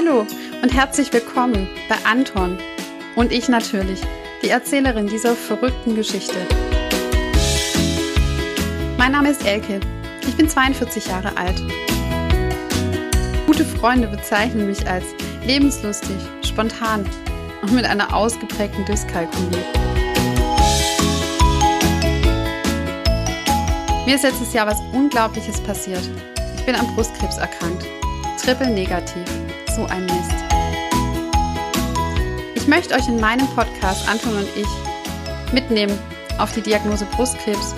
Hallo und herzlich willkommen bei Anton und ich natürlich, die Erzählerin dieser verrückten Geschichte. Mein Name ist Elke. Ich bin 42 Jahre alt. Gute Freunde bezeichnen mich als lebenslustig, spontan und mit einer ausgeprägten Dyskalkulie. Mir ist letztes Jahr was Unglaubliches passiert. Ich bin am Brustkrebs erkrankt. Triple negativ. So ein Mist. Ich möchte euch in meinem Podcast, Anton und ich, mitnehmen auf die Diagnose Brustkrebs.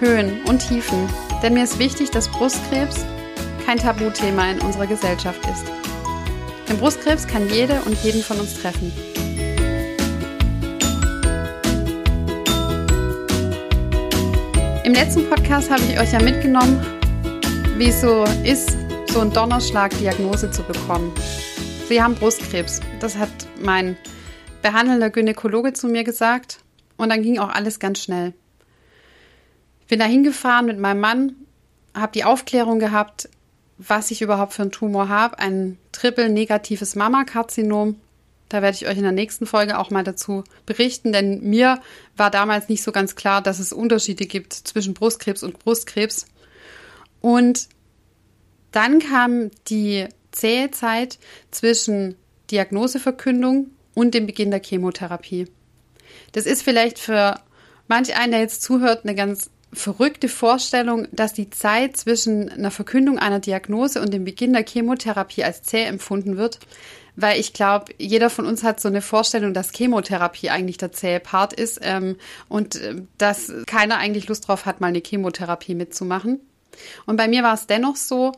Höhen und Tiefen. Denn mir ist wichtig, dass Brustkrebs kein Tabuthema in unserer Gesellschaft ist. Denn Brustkrebs kann jede und jeden von uns treffen. Im letzten Podcast habe ich euch ja mitgenommen, wie es so ist, so einen Donnerschlag-Diagnose zu bekommen. Sie haben Brustkrebs. Das hat mein behandelnder Gynäkologe zu mir gesagt. Und dann ging auch alles ganz schnell. Ich bin da hingefahren mit meinem Mann, habe die Aufklärung gehabt, was ich überhaupt für einen Tumor habe. Ein triple-negatives Mammakarzinom. Da werde ich euch in der nächsten Folge auch mal dazu berichten, denn mir war damals nicht so ganz klar, dass es Unterschiede gibt zwischen Brustkrebs und Brustkrebs. Und dann kam die zähe Zeit zwischen Diagnoseverkündung und dem Beginn der Chemotherapie. Das ist vielleicht für manch einen, der jetzt zuhört, eine ganz verrückte Vorstellung, dass die Zeit zwischen einer Verkündung einer Diagnose und dem Beginn der Chemotherapie als zäh empfunden wird, weil ich glaube, jeder von uns hat so eine Vorstellung, dass Chemotherapie eigentlich der zähe Part ist ähm, und äh, dass keiner eigentlich Lust drauf hat, mal eine Chemotherapie mitzumachen. Und bei mir war es dennoch so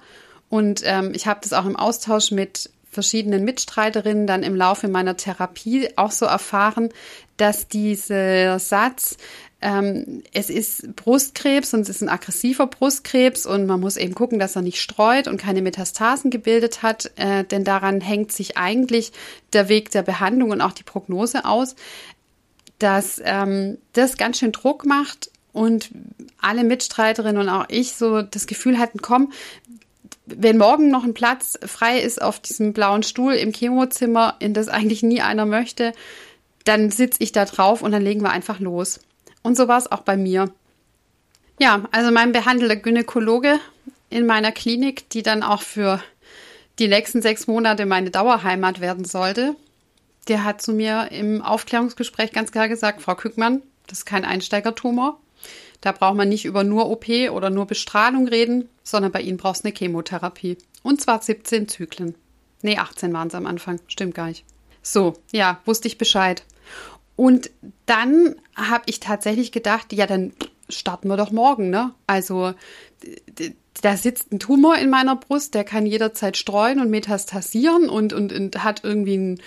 und ähm, ich habe das auch im Austausch mit verschiedenen Mitstreiterinnen dann im Laufe meiner Therapie auch so erfahren, dass dieser Satz, ähm, es ist Brustkrebs und es ist ein aggressiver Brustkrebs und man muss eben gucken, dass er nicht streut und keine Metastasen gebildet hat, äh, denn daran hängt sich eigentlich der Weg der Behandlung und auch die Prognose aus, dass ähm, das ganz schön Druck macht und alle Mitstreiterinnen und auch ich so das Gefühl hatten, komm, wenn morgen noch ein Platz frei ist auf diesem blauen Stuhl im Chemozimmer, in das eigentlich nie einer möchte, dann sitze ich da drauf und dann legen wir einfach los. Und so war es auch bei mir. Ja, also mein behandelter Gynäkologe in meiner Klinik, die dann auch für die nächsten sechs Monate meine Dauerheimat werden sollte, der hat zu mir im Aufklärungsgespräch ganz klar gesagt, Frau Kückmann, das ist kein Einsteigertumor. Da braucht man nicht über nur OP oder nur Bestrahlung reden, sondern bei Ihnen brauchst du eine Chemotherapie. Und zwar 17 Zyklen. Nee, 18 waren es am Anfang. Stimmt gar nicht. So, ja, wusste ich Bescheid. Und dann habe ich tatsächlich gedacht, ja, dann starten wir doch morgen, ne? Also da sitzt ein Tumor in meiner Brust, der kann jederzeit streuen und metastasieren und, und, und hat irgendwie ein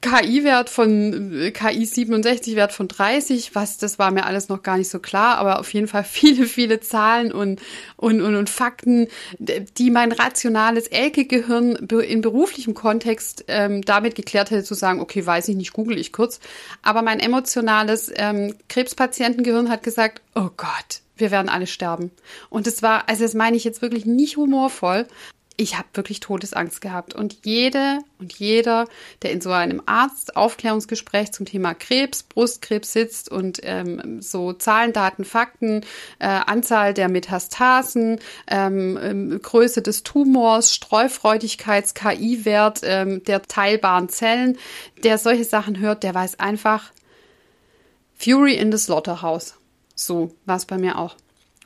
KI-Wert von KI 67 Wert von 30, was das war mir alles noch gar nicht so klar, aber auf jeden Fall viele viele Zahlen und und und, und Fakten, die mein rationales Elke-Gehirn in beruflichem Kontext ähm, damit geklärt hätte zu sagen, okay, weiß ich nicht, google ich kurz, aber mein emotionales ähm, Krebspatientengehirn hat gesagt, oh Gott, wir werden alle sterben. Und es war, also das meine ich jetzt wirklich nicht humorvoll, ich habe wirklich Todesangst gehabt. Und jede und jeder, der in so einem Arztaufklärungsgespräch zum Thema Krebs, Brustkrebs sitzt und ähm, so Zahlen, Daten, Fakten, äh, Anzahl der Metastasen, ähm, ähm, Größe des Tumors, Streufreudigkeits, KI-Wert ähm, der teilbaren Zellen, der solche Sachen hört, der weiß einfach Fury in the Slaughterhouse. So war es bei mir auch.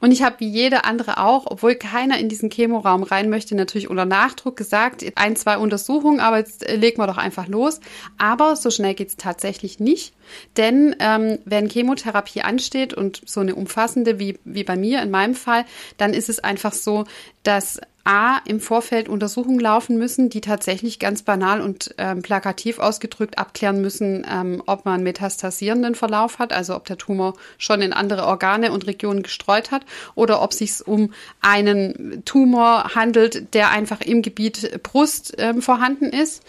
Und ich habe wie jede andere auch, obwohl keiner in diesen Chemoraum rein möchte, natürlich unter Nachdruck gesagt, ein, zwei Untersuchungen, aber jetzt äh, legen wir doch einfach los. Aber so schnell geht's tatsächlich nicht. Denn ähm, wenn Chemotherapie ansteht und so eine umfassende wie, wie bei mir in meinem Fall, dann ist es einfach so, dass A, im Vorfeld Untersuchungen laufen müssen, die tatsächlich ganz banal und ähm, plakativ ausgedrückt abklären müssen, ähm, ob man metastasierenden Verlauf hat, also ob der Tumor schon in andere Organe und Regionen gestreut hat oder ob sich um einen Tumor handelt, der einfach im Gebiet Brust ähm, vorhanden ist.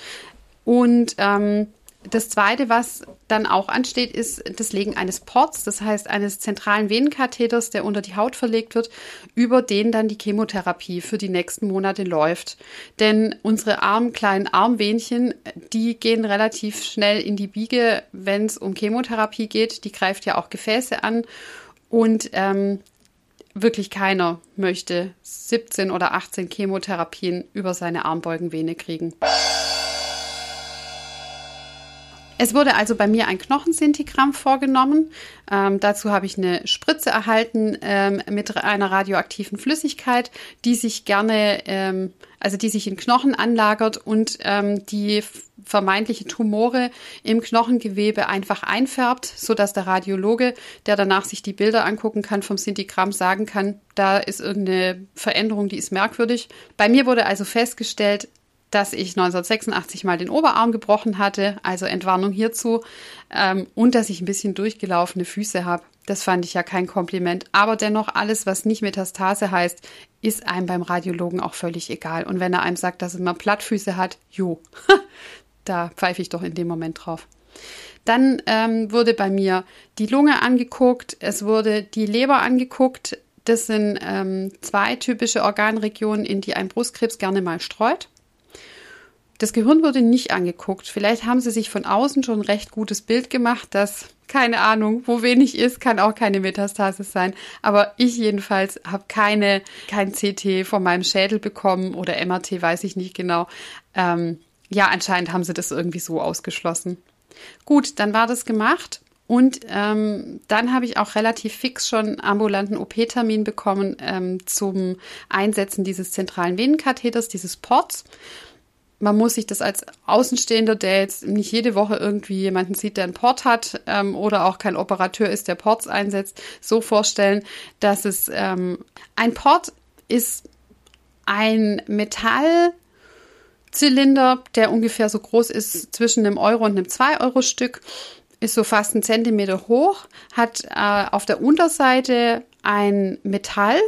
Und ähm, das Zweite, was dann auch ansteht, ist das Legen eines Ports, das heißt eines zentralen Venenkatheters, der unter die Haut verlegt wird, über den dann die Chemotherapie für die nächsten Monate läuft. Denn unsere armen kleinen Armvenchen, die gehen relativ schnell in die Biege, wenn es um Chemotherapie geht. Die greift ja auch Gefäße an. Und ähm, wirklich keiner möchte 17 oder 18 Chemotherapien über seine Armbeugenvene kriegen. Es wurde also bei mir ein Knochensintigramm vorgenommen. Ähm, dazu habe ich eine Spritze erhalten ähm, mit einer radioaktiven Flüssigkeit, die sich gerne, ähm, also die sich in Knochen anlagert und ähm, die vermeintliche Tumore im Knochengewebe einfach einfärbt, so dass der Radiologe, der danach sich die Bilder angucken kann vom Sintigramm, sagen kann, da ist irgendeine Veränderung, die ist merkwürdig. Bei mir wurde also festgestellt, dass ich 1986 mal den Oberarm gebrochen hatte, also Entwarnung hierzu, ähm, und dass ich ein bisschen durchgelaufene Füße habe. Das fand ich ja kein Kompliment. Aber dennoch, alles, was nicht Metastase heißt, ist einem beim Radiologen auch völlig egal. Und wenn er einem sagt, dass man Plattfüße hat, jo, da pfeife ich doch in dem Moment drauf. Dann ähm, wurde bei mir die Lunge angeguckt, es wurde die Leber angeguckt. Das sind ähm, zwei typische Organregionen, in die ein Brustkrebs gerne mal streut. Das Gehirn wurde nicht angeguckt. Vielleicht haben sie sich von außen schon ein recht gutes Bild gemacht, dass, keine Ahnung, wo wenig ist, kann auch keine Metastase sein. Aber ich jedenfalls habe keine, kein CT von meinem Schädel bekommen oder MRT, weiß ich nicht genau. Ähm, ja, anscheinend haben sie das irgendwie so ausgeschlossen. Gut, dann war das gemacht. Und ähm, dann habe ich auch relativ fix schon ambulanten OP-Termin bekommen ähm, zum Einsetzen dieses zentralen Venenkatheters, dieses Ports man muss sich das als Außenstehender, der jetzt nicht jede Woche irgendwie jemanden sieht, der einen Port hat ähm, oder auch kein Operateur ist, der Ports einsetzt, so vorstellen, dass es ähm, ein Port ist ein Metallzylinder, der ungefähr so groß ist zwischen einem Euro und einem 2-Euro-Stück, ist so fast einen Zentimeter hoch, hat äh, auf der Unterseite ein Metall,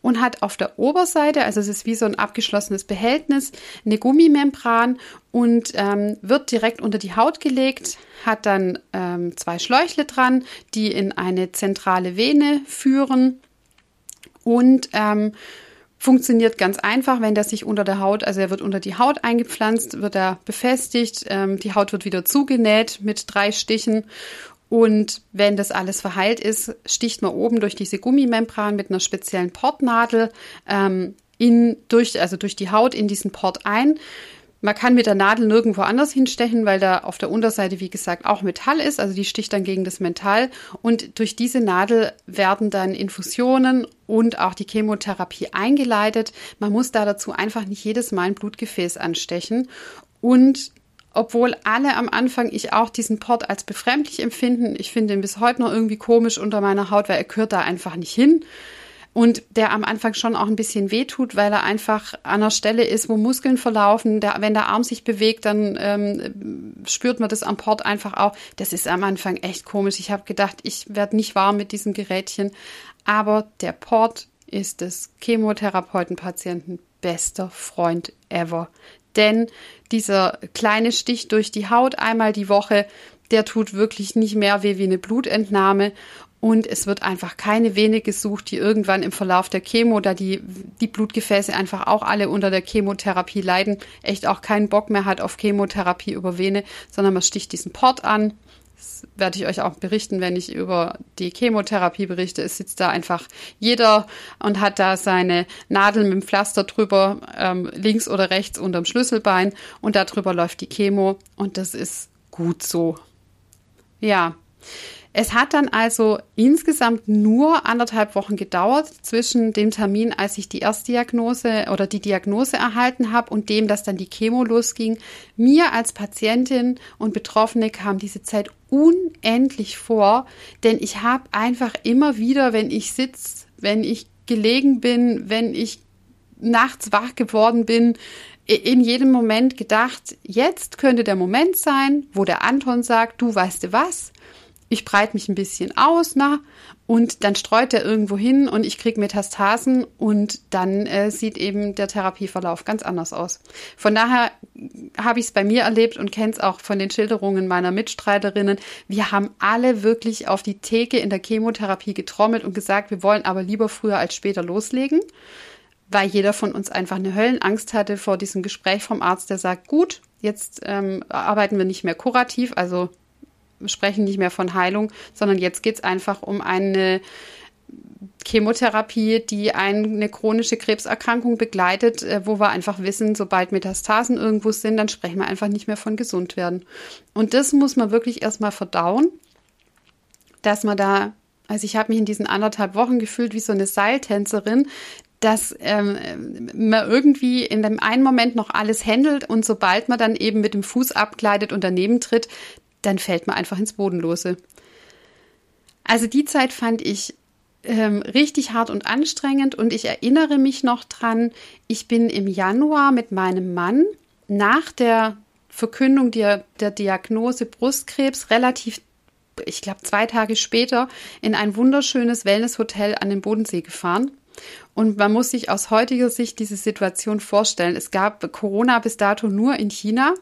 und hat auf der Oberseite, also es ist wie so ein abgeschlossenes Behältnis, eine Gummimembran und ähm, wird direkt unter die Haut gelegt, hat dann ähm, zwei Schläuchle dran, die in eine zentrale Vene führen und ähm, funktioniert ganz einfach, wenn der sich unter der Haut, also er wird unter die Haut eingepflanzt, wird er befestigt, ähm, die Haut wird wieder zugenäht mit drei Stichen und wenn das alles verheilt ist, sticht man oben durch diese Gummimembran mit einer speziellen Portnadel ähm, in, durch, also durch die Haut in diesen Port ein. Man kann mit der Nadel nirgendwo anders hinstechen, weil da auf der Unterseite, wie gesagt, auch Metall ist. Also die sticht dann gegen das Metall. Und durch diese Nadel werden dann Infusionen und auch die Chemotherapie eingeleitet. Man muss da dazu einfach nicht jedes Mal ein Blutgefäß anstechen. Und obwohl alle am Anfang ich auch diesen Port als befremdlich empfinden. Ich finde ihn bis heute noch irgendwie komisch unter meiner Haut, weil er gehört da einfach nicht hin. Und der am Anfang schon auch ein bisschen wehtut, weil er einfach an einer Stelle ist, wo Muskeln verlaufen. Der, wenn der Arm sich bewegt, dann ähm, spürt man das am Port einfach auch. Das ist am Anfang echt komisch. Ich habe gedacht, ich werde nicht warm mit diesem Gerätchen. Aber der Port ist des Chemotherapeutenpatienten bester Freund ever denn dieser kleine Stich durch die Haut einmal die Woche, der tut wirklich nicht mehr weh wie eine Blutentnahme. Und es wird einfach keine Vene gesucht, die irgendwann im Verlauf der Chemo, da die, die Blutgefäße einfach auch alle unter der Chemotherapie leiden, echt auch keinen Bock mehr hat auf Chemotherapie über Vene, sondern man sticht diesen Port an, das werde ich euch auch berichten, wenn ich über die Chemotherapie berichte. Es sitzt da einfach jeder und hat da seine Nadel mit dem Pflaster drüber, ähm, links oder rechts unterm Schlüsselbein und darüber läuft die Chemo und das ist gut so. Ja. Es hat dann also insgesamt nur anderthalb Wochen gedauert zwischen dem Termin, als ich die Erstdiagnose oder die Diagnose erhalten habe und dem, dass dann die Chemo losging. Mir als Patientin und Betroffene kam diese Zeit unendlich vor, denn ich habe einfach immer wieder, wenn ich sitze, wenn ich gelegen bin, wenn ich nachts wach geworden bin, in jedem Moment gedacht, jetzt könnte der Moment sein, wo der Anton sagt, du weißt du was, ich breite mich ein bisschen aus, na, und dann streut er irgendwo hin und ich kriege Metastasen und dann äh, sieht eben der Therapieverlauf ganz anders aus. Von daher habe ich es bei mir erlebt und kenne es auch von den Schilderungen meiner Mitstreiterinnen. Wir haben alle wirklich auf die Theke in der Chemotherapie getrommelt und gesagt, wir wollen aber lieber früher als später loslegen, weil jeder von uns einfach eine Höllenangst hatte vor diesem Gespräch vom Arzt, der sagt, gut, jetzt ähm, arbeiten wir nicht mehr kurativ, also sprechen nicht mehr von Heilung, sondern jetzt geht es einfach um eine Chemotherapie, die eine chronische Krebserkrankung begleitet, äh, wo wir einfach wissen, sobald Metastasen irgendwo sind, dann sprechen wir einfach nicht mehr von gesund werden. Und das muss man wirklich erstmal verdauen, dass man da, also ich habe mich in diesen anderthalb Wochen gefühlt wie so eine Seiltänzerin, dass ähm, man irgendwie in dem einen Moment noch alles händelt und sobald man dann eben mit dem Fuß abgleitet und daneben tritt, dann fällt man einfach ins Bodenlose. Also die Zeit fand ich ähm, richtig hart und anstrengend und ich erinnere mich noch dran, ich bin im Januar mit meinem Mann nach der Verkündung der, der Diagnose Brustkrebs relativ, ich glaube zwei Tage später, in ein wunderschönes Wellnesshotel an den Bodensee gefahren. Und man muss sich aus heutiger Sicht diese Situation vorstellen. Es gab Corona bis dato nur in China.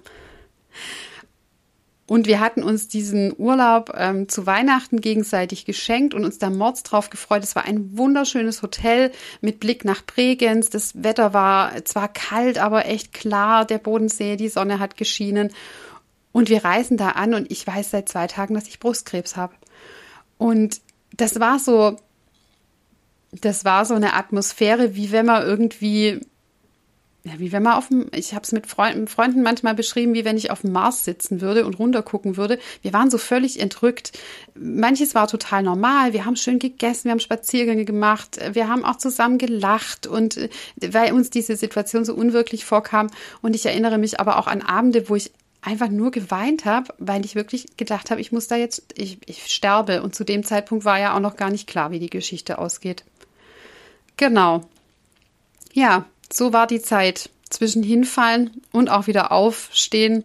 Und wir hatten uns diesen Urlaub ähm, zu Weihnachten gegenseitig geschenkt und uns da mords drauf gefreut. Es war ein wunderschönes Hotel mit Blick nach Bregenz. Das Wetter war zwar kalt, aber echt klar. Der Bodensee, die Sonne hat geschienen. Und wir reisen da an und ich weiß seit zwei Tagen, dass ich Brustkrebs habe. Und das war so, das war so eine Atmosphäre, wie wenn man irgendwie ja, wie wenn man auf dem, ich habe es mit Freunden, Freunden manchmal beschrieben, wie wenn ich auf dem Mars sitzen würde und runtergucken würde. Wir waren so völlig entrückt. Manches war total normal. Wir haben schön gegessen, wir haben Spaziergänge gemacht, wir haben auch zusammen gelacht und äh, weil uns diese Situation so unwirklich vorkam. Und ich erinnere mich aber auch an Abende, wo ich einfach nur geweint habe, weil ich wirklich gedacht habe, ich muss da jetzt, ich, ich sterbe. Und zu dem Zeitpunkt war ja auch noch gar nicht klar, wie die Geschichte ausgeht. Genau. Ja, so war die Zeit zwischen hinfallen und auch wieder aufstehen.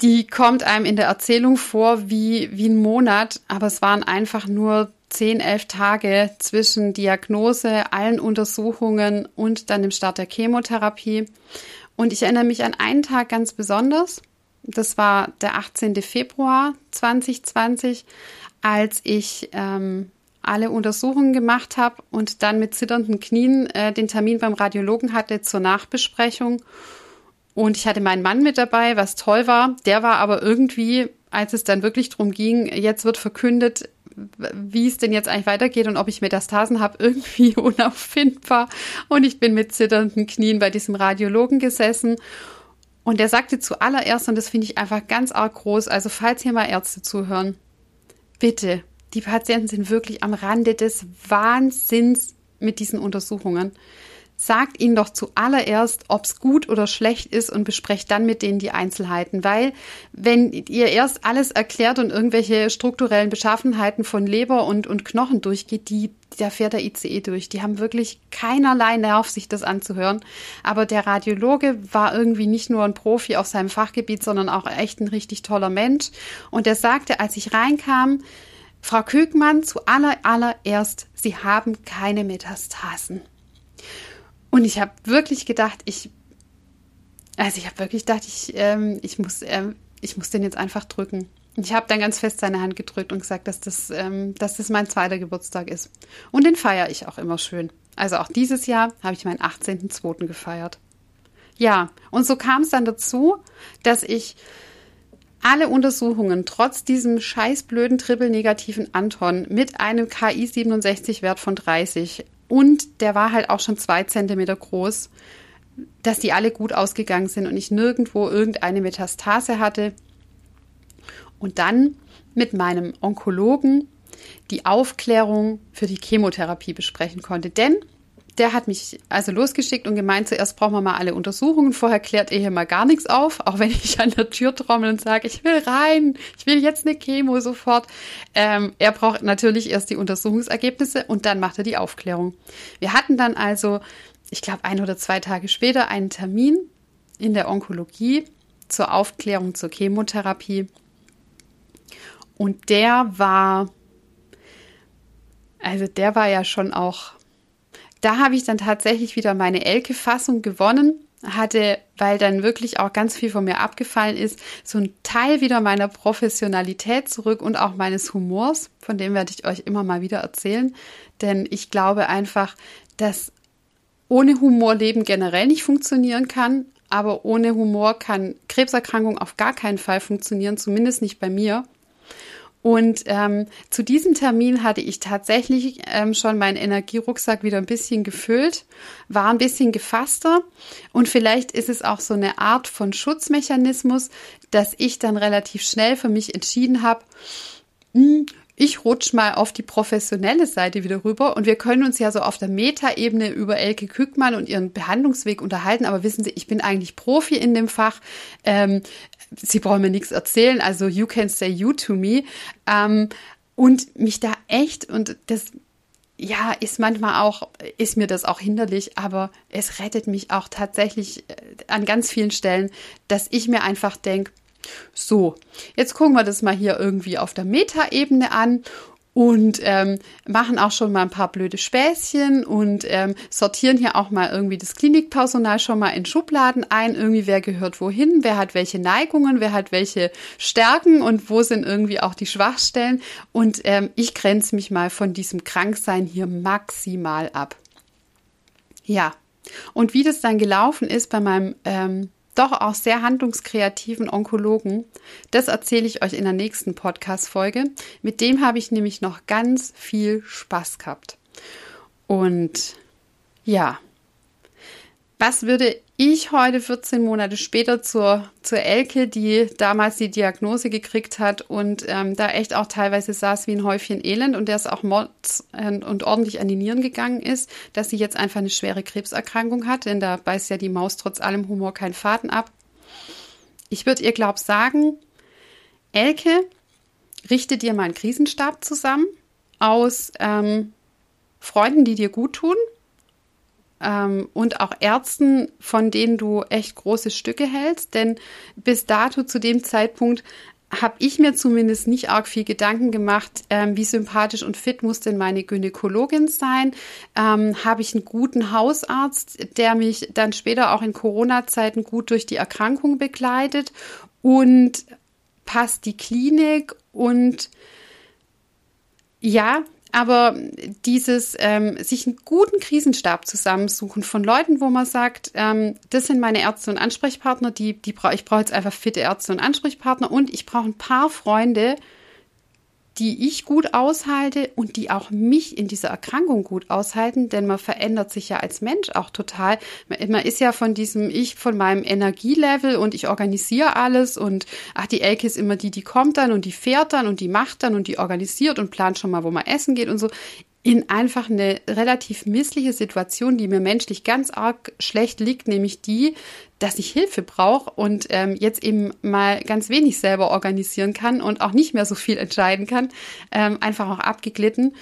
Die kommt einem in der Erzählung vor wie, wie ein Monat, aber es waren einfach nur zehn, elf Tage zwischen Diagnose, allen Untersuchungen und dann dem Start der Chemotherapie. Und ich erinnere mich an einen Tag ganz besonders. Das war der 18. Februar 2020, als ich ähm, alle Untersuchungen gemacht habe und dann mit zitternden Knien äh, den Termin beim Radiologen hatte zur Nachbesprechung. Und ich hatte meinen Mann mit dabei, was toll war. Der war aber irgendwie, als es dann wirklich darum ging, jetzt wird verkündet, wie es denn jetzt eigentlich weitergeht und ob ich Metastasen habe, irgendwie unauffindbar. Und ich bin mit zitternden Knien bei diesem Radiologen gesessen. Und der sagte zuallererst, und das finde ich einfach ganz arg groß, also falls hier mal Ärzte zuhören, bitte die Patienten sind wirklich am Rande des Wahnsinns mit diesen Untersuchungen. Sagt ihnen doch zuallererst, ob es gut oder schlecht ist und besprecht dann mit denen die Einzelheiten. Weil wenn ihr erst alles erklärt und irgendwelche strukturellen Beschaffenheiten von Leber und, und Knochen durchgeht, die, da fährt der ICE durch. Die haben wirklich keinerlei Nerv, sich das anzuhören. Aber der Radiologe war irgendwie nicht nur ein Profi auf seinem Fachgebiet, sondern auch echt ein richtig toller Mensch. Und er sagte, als ich reinkam, Frau Kögmann, zuallererst, Sie haben keine Metastasen. Und ich habe wirklich gedacht, ich, also ich habe wirklich gedacht, ich, ähm, ich, muss, ähm, ich muss den jetzt einfach drücken. Ich habe dann ganz fest seine Hand gedrückt und gesagt, dass das, ähm, dass das mein zweiter Geburtstag ist. Und den feiere ich auch immer schön. Also auch dieses Jahr habe ich meinen 18.02. gefeiert. Ja, und so kam es dann dazu, dass ich alle Untersuchungen trotz diesem scheißblöden triple-negativen Anton mit einem KI67-Wert von 30 und der war halt auch schon zwei Zentimeter groß, dass die alle gut ausgegangen sind und ich nirgendwo irgendeine Metastase hatte. Und dann mit meinem Onkologen die Aufklärung für die Chemotherapie besprechen konnte. Denn der hat mich also losgeschickt und gemeint, zuerst brauchen wir mal alle Untersuchungen. Vorher klärt er hier mal gar nichts auf, auch wenn ich an der Tür trommel und sage, ich will rein, ich will jetzt eine Chemo sofort. Ähm, er braucht natürlich erst die Untersuchungsergebnisse und dann macht er die Aufklärung. Wir hatten dann also, ich glaube, ein oder zwei Tage später einen Termin in der Onkologie zur Aufklärung zur Chemotherapie. Und der war, also der war ja schon auch, da habe ich dann tatsächlich wieder meine Elke-Fassung gewonnen. Hatte, weil dann wirklich auch ganz viel von mir abgefallen ist, so ein Teil wieder meiner Professionalität zurück und auch meines Humors, von dem werde ich euch immer mal wieder erzählen, denn ich glaube einfach, dass ohne Humor Leben generell nicht funktionieren kann, aber ohne Humor kann Krebserkrankung auf gar keinen Fall funktionieren, zumindest nicht bei mir. Und ähm, zu diesem Termin hatte ich tatsächlich ähm, schon meinen Energierucksack wieder ein bisschen gefüllt, war ein bisschen gefasster. Und vielleicht ist es auch so eine Art von Schutzmechanismus, dass ich dann relativ schnell für mich entschieden habe, hm, ich rutsch mal auf die professionelle Seite wieder rüber. Und wir können uns ja so auf der Metaebene über Elke Kückmann und ihren Behandlungsweg unterhalten, aber wissen Sie, ich bin eigentlich Profi in dem Fach. Ähm, Sie brauchen mir nichts erzählen, also you can say you to me. Ähm, und mich da echt, und das ja, ist manchmal auch, ist mir das auch hinderlich, aber es rettet mich auch tatsächlich äh, an ganz vielen Stellen, dass ich mir einfach denke, so, jetzt gucken wir das mal hier irgendwie auf der Metaebene an und ähm, machen auch schon mal ein paar blöde Späßchen und ähm, sortieren hier auch mal irgendwie das Klinikpersonal schon mal in Schubladen ein. Irgendwie wer gehört wohin, wer hat welche Neigungen, wer hat welche Stärken und wo sind irgendwie auch die Schwachstellen. Und ähm, ich grenze mich mal von diesem Kranksein hier maximal ab. Ja. Und wie das dann gelaufen ist bei meinem ähm, doch auch sehr handlungskreativen Onkologen. Das erzähle ich euch in der nächsten Podcast-Folge. Mit dem habe ich nämlich noch ganz viel Spaß gehabt. Und ja, was würde ich heute 14 Monate später zur, zur Elke, die damals die Diagnose gekriegt hat und ähm, da echt auch teilweise saß wie ein Häufchen Elend und der es auch mords und, und ordentlich an die Nieren gegangen ist, dass sie jetzt einfach eine schwere Krebserkrankung hat, denn da beißt ja die Maus trotz allem Humor keinen Faden ab. Ich würde ihr, glaub, sagen, Elke, richte dir mal einen Krisenstab zusammen aus ähm, Freunden, die dir gut tun, ähm, und auch Ärzten, von denen du echt große Stücke hältst. Denn bis dato zu dem Zeitpunkt habe ich mir zumindest nicht arg viel Gedanken gemacht, ähm, wie sympathisch und fit muss denn meine Gynäkologin sein? Ähm, habe ich einen guten Hausarzt, der mich dann später auch in Corona-Zeiten gut durch die Erkrankung begleitet? Und passt die Klinik? Und ja, aber dieses ähm, sich einen guten Krisenstab zusammensuchen von Leuten, wo man sagt, ähm, das sind meine Ärzte und Ansprechpartner, die, die bra ich brauche jetzt einfach fitte Ärzte und Ansprechpartner und ich brauche ein paar Freunde, die ich gut aushalte und die auch mich in dieser Erkrankung gut aushalten, denn man verändert sich ja als Mensch auch total. Man ist ja von diesem Ich, von meinem Energielevel und ich organisiere alles und ach, die Elke ist immer die, die kommt dann und die fährt dann und die macht dann und die organisiert und plant schon mal, wo man essen geht und so in einfach eine relativ missliche Situation, die mir menschlich ganz arg schlecht liegt, nämlich die, dass ich Hilfe brauche und ähm, jetzt eben mal ganz wenig selber organisieren kann und auch nicht mehr so viel entscheiden kann, ähm, einfach auch abgeglitten.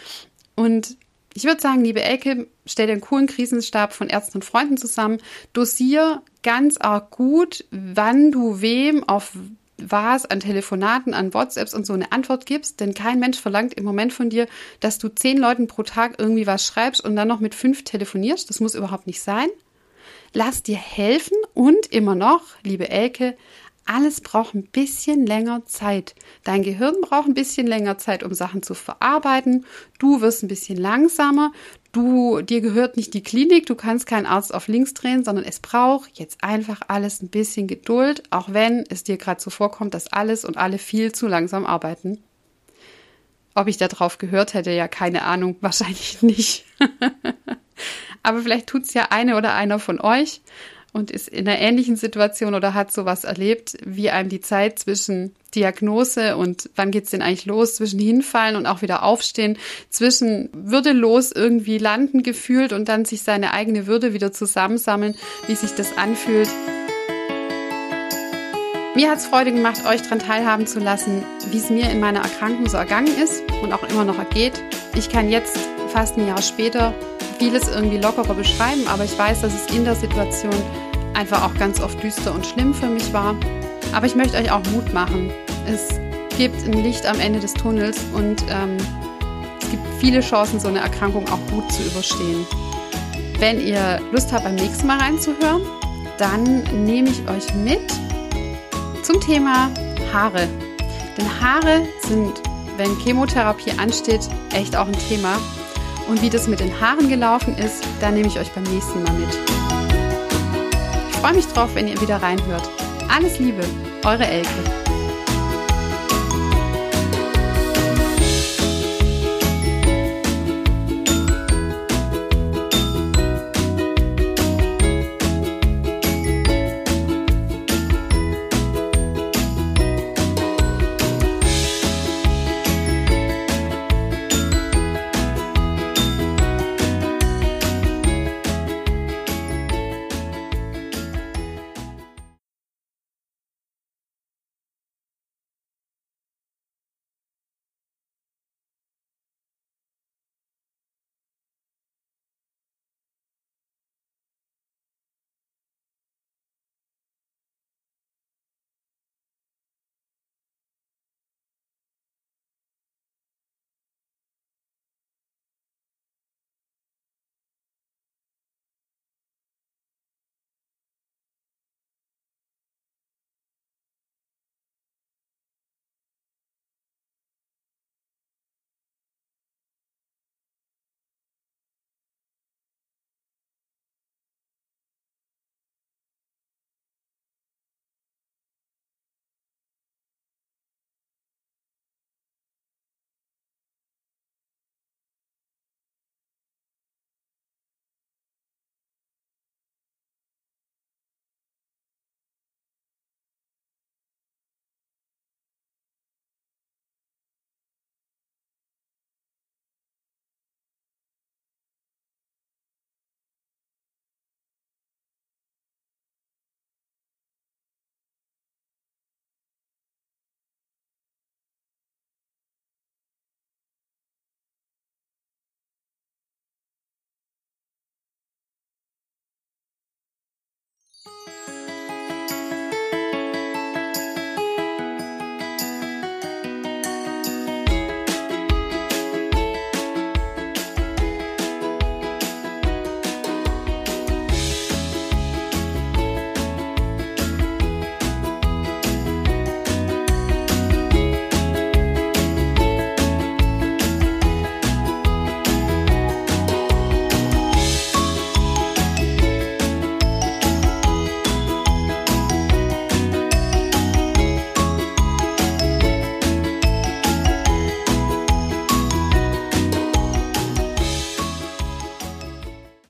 Und ich würde sagen, liebe Elke, stell dir einen coolen Krisenstab von Ärzten und Freunden zusammen, dosier ganz arg gut, wann du wem auf was an Telefonaten, an WhatsApps und so eine Antwort gibst, denn kein Mensch verlangt im Moment von dir, dass du zehn Leuten pro Tag irgendwie was schreibst und dann noch mit fünf telefonierst. Das muss überhaupt nicht sein. Lass dir helfen und immer noch, liebe Elke, alles braucht ein bisschen länger Zeit. Dein Gehirn braucht ein bisschen länger Zeit, um Sachen zu verarbeiten. Du wirst ein bisschen langsamer. Du, dir gehört nicht die Klinik, du kannst keinen Arzt auf links drehen, sondern es braucht jetzt einfach alles ein bisschen Geduld, auch wenn es dir gerade so vorkommt, dass alles und alle viel zu langsam arbeiten. Ob ich darauf gehört hätte, ja keine Ahnung, wahrscheinlich nicht. Aber vielleicht tut es ja eine oder einer von euch und ist in einer ähnlichen Situation oder hat sowas erlebt, wie einem die Zeit zwischen Diagnose und wann geht's denn eigentlich los, zwischen hinfallen und auch wieder aufstehen, zwischen würdelos irgendwie landen gefühlt und dann sich seine eigene Würde wieder zusammensammeln, wie sich das anfühlt. Mir hat's Freude gemacht, euch daran teilhaben zu lassen, wie es mir in meiner Erkrankung so ergangen ist und auch immer noch ergeht. Ich kann jetzt, fast ein Jahr später, vieles irgendwie lockerer beschreiben, aber ich weiß, dass es in der Situation einfach auch ganz oft düster und schlimm für mich war. Aber ich möchte euch auch Mut machen. Es gibt ein Licht am Ende des Tunnels und ähm, es gibt viele Chancen, so eine Erkrankung auch gut zu überstehen. Wenn ihr Lust habt, beim nächsten Mal reinzuhören, dann nehme ich euch mit zum Thema Haare. Denn Haare sind, wenn Chemotherapie ansteht, echt auch ein Thema. Und wie das mit den Haaren gelaufen ist, da nehme ich euch beim nächsten Mal mit. Ich freue mich drauf, wenn ihr wieder reinhört. Alles Liebe, eure Elke.